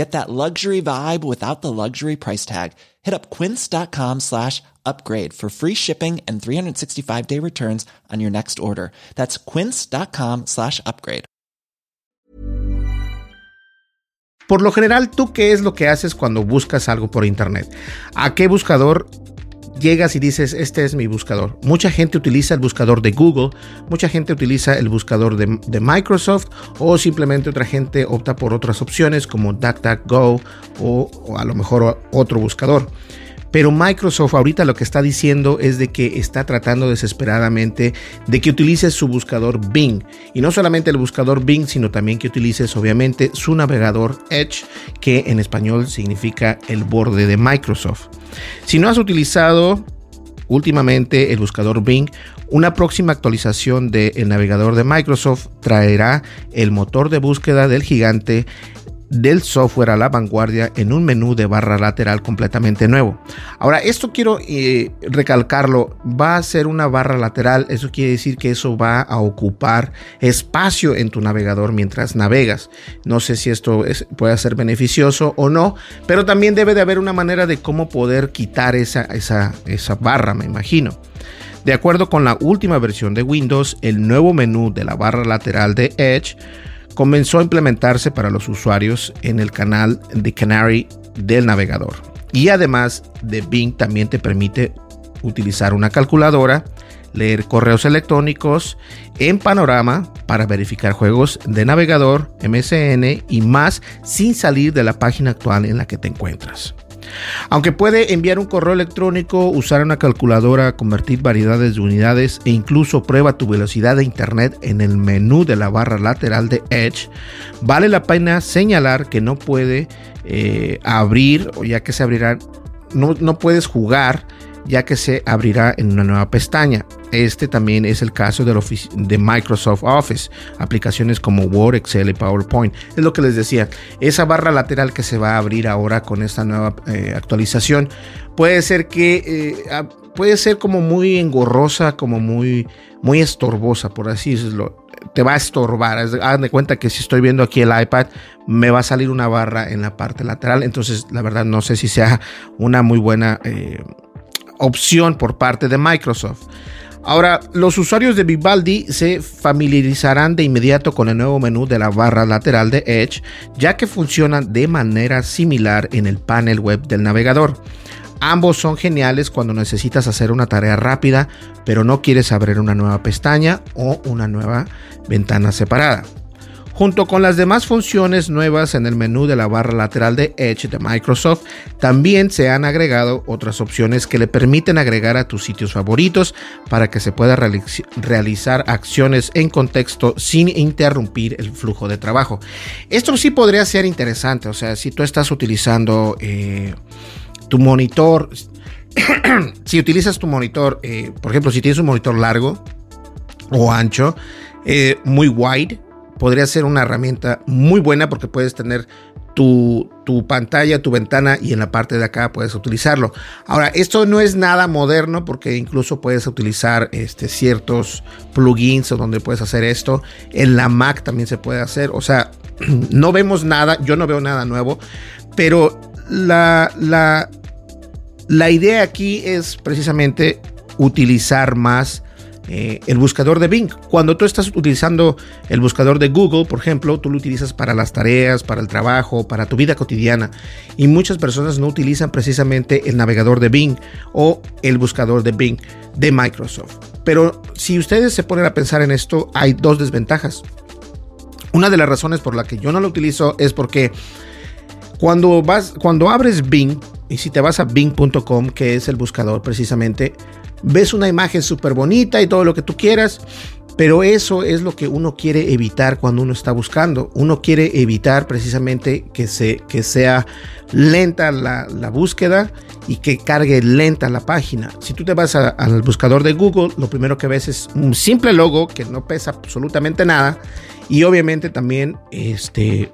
Get that luxury vibe without the luxury price tag. Hit up quince.com slash upgrade for free shipping and 365 day returns on your next order. That's quince.com slash upgrade. Por lo general, ¿tú qué es lo que haces cuando buscas algo por internet? ¿A qué buscador llegas y dices, este es mi buscador. Mucha gente utiliza el buscador de Google, mucha gente utiliza el buscador de, Microsoft o simplemente otra gente opta por otras opciones como DuckDuckGo o, o a lo mejor otro buscador. Pero Microsoft ahorita lo que está diciendo es de que está tratando desesperadamente de que utilices su buscador Bing. Y no solamente el buscador Bing, sino también que utilices obviamente su navegador Edge, que en español significa el borde de Microsoft. Si no has utilizado últimamente el buscador Bing, una próxima actualización del navegador de Microsoft traerá el motor de búsqueda del gigante del software a la vanguardia en un menú de barra lateral completamente nuevo. Ahora, esto quiero eh, recalcarlo, va a ser una barra lateral, eso quiere decir que eso va a ocupar espacio en tu navegador mientras navegas. No sé si esto puede ser beneficioso o no, pero también debe de haber una manera de cómo poder quitar esa, esa, esa barra, me imagino. De acuerdo con la última versión de Windows, el nuevo menú de la barra lateral de Edge comenzó a implementarse para los usuarios en el canal de Canary del navegador. Y además de Bing también te permite utilizar una calculadora, leer correos electrónicos en panorama para verificar juegos de navegador, MSN y más sin salir de la página actual en la que te encuentras. Aunque puede enviar un correo electrónico, usar una calculadora, convertir variedades de unidades e incluso prueba tu velocidad de internet en el menú de la barra lateral de Edge, vale la pena señalar que no puede eh, abrir o ya que se abrirá, no, no puedes jugar ya que se abrirá en una nueva pestaña. Este también es el caso de, Microsoft Office, aplicaciones como Word, Excel y PowerPoint. Es lo que les decía, esa barra lateral que se va a abrir ahora con esta nueva eh, actualización puede ser que eh, puede ser como muy engorrosa, como muy, muy estorbosa, por así decirlo. Te va a estorbar. Hagan de cuenta que si estoy viendo aquí el iPad, me va a salir una barra en la parte lateral. Entonces, la verdad, no sé si sea una muy buena eh, opción por parte de Microsoft. Ahora, los usuarios de Vivaldi se familiarizarán de inmediato con el nuevo menú de la barra lateral de Edge, ya que funcionan de manera similar en el panel web del navegador. Ambos son geniales cuando necesitas hacer una tarea rápida, pero no quieres abrir una nueva pestaña o una nueva ventana separada. Junto con las demás funciones nuevas en el menú de la barra lateral de Edge de Microsoft, también se han agregado otras opciones que le permiten agregar a tus sitios favoritos para que se pueda realizar acciones en contexto sin interrumpir el flujo de trabajo. Esto sí podría ser interesante, o sea, si tú estás utilizando eh, tu monitor, si utilizas tu monitor, eh, por ejemplo, si tienes un monitor largo o ancho, eh, muy wide, podría ser una herramienta muy buena porque puedes tener tu, pantalla, tu ventana y en la parte de acá puedes utilizarlo. Ahora, esto no es nada moderno porque incluso puedes utilizar este, ciertos plugins o donde puedes hacer esto. En la Mac también se puede hacer. O sea, no vemos nada, yo no veo nada nuevo, pero la, la, La idea aquí es precisamente utilizar más eh, el buscador de Bing. Cuando tú estás utilizando el buscador de Google, por ejemplo, tú lo utilizas para las tareas, para el trabajo, para tu vida cotidiana. Y muchas personas no utilizan precisamente el navegador de Bing o el buscador de Bing de Microsoft. Pero si ustedes se ponen a pensar en esto, hay dos desventajas. Una de las razones por la que yo no lo utilizo es porque cuando vas, cuando abres Bing, y si te vas a bing.com, que es el buscador precisamente, ves una imagen súper bonita y todo lo que tú quieras, pero eso es lo que uno quiere evitar cuando uno está buscando. Uno quiere evitar precisamente que, se, que sea lenta la, búsqueda y que cargue lenta la página. Si tú te vas al buscador de Google, lo primero que ves es un simple logo que no pesa absolutamente nada y obviamente también este,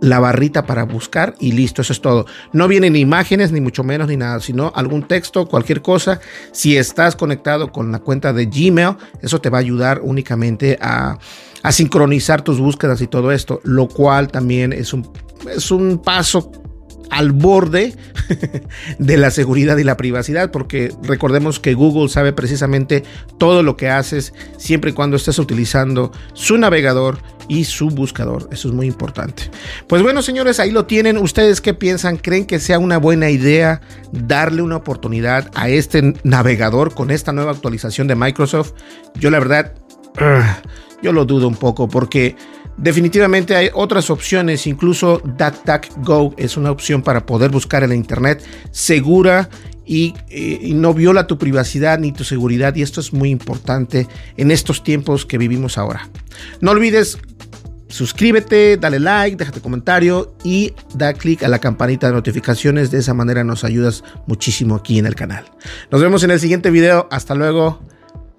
la barrita para buscar y listo, eso es todo. No vienen imágenes, ni mucho menos, ni nada, sino algún texto, cualquier cosa. Si estás conectado con la cuenta de Gmail, eso te va a ayudar únicamente a, a sincronizar tus búsquedas y todo esto, lo cual también es un, es un paso al borde de la seguridad y la privacidad, porque recordemos que Google sabe precisamente todo lo que haces siempre y cuando estés utilizando su navegador y su buscador. Eso es muy importante. Pues bueno, señores, ahí lo tienen. ¿Ustedes qué piensan? ¿Creen que sea una buena idea darle una oportunidad a este navegador con esta nueva actualización de Microsoft? Yo la verdad, yo lo dudo un poco porque Definitivamente hay otras opciones, incluso DuckDuckGo es una opción para poder buscar en internet segura y, eh, y, no viola tu privacidad ni tu seguridad y esto es muy importante en estos tiempos que vivimos ahora. No olvides suscríbete, dale like, déjate comentario y da clic a la campanita de notificaciones. De esa manera nos ayudas muchísimo aquí en el canal. Nos vemos en el siguiente video. Hasta luego.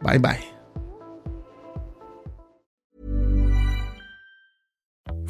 Bye bye.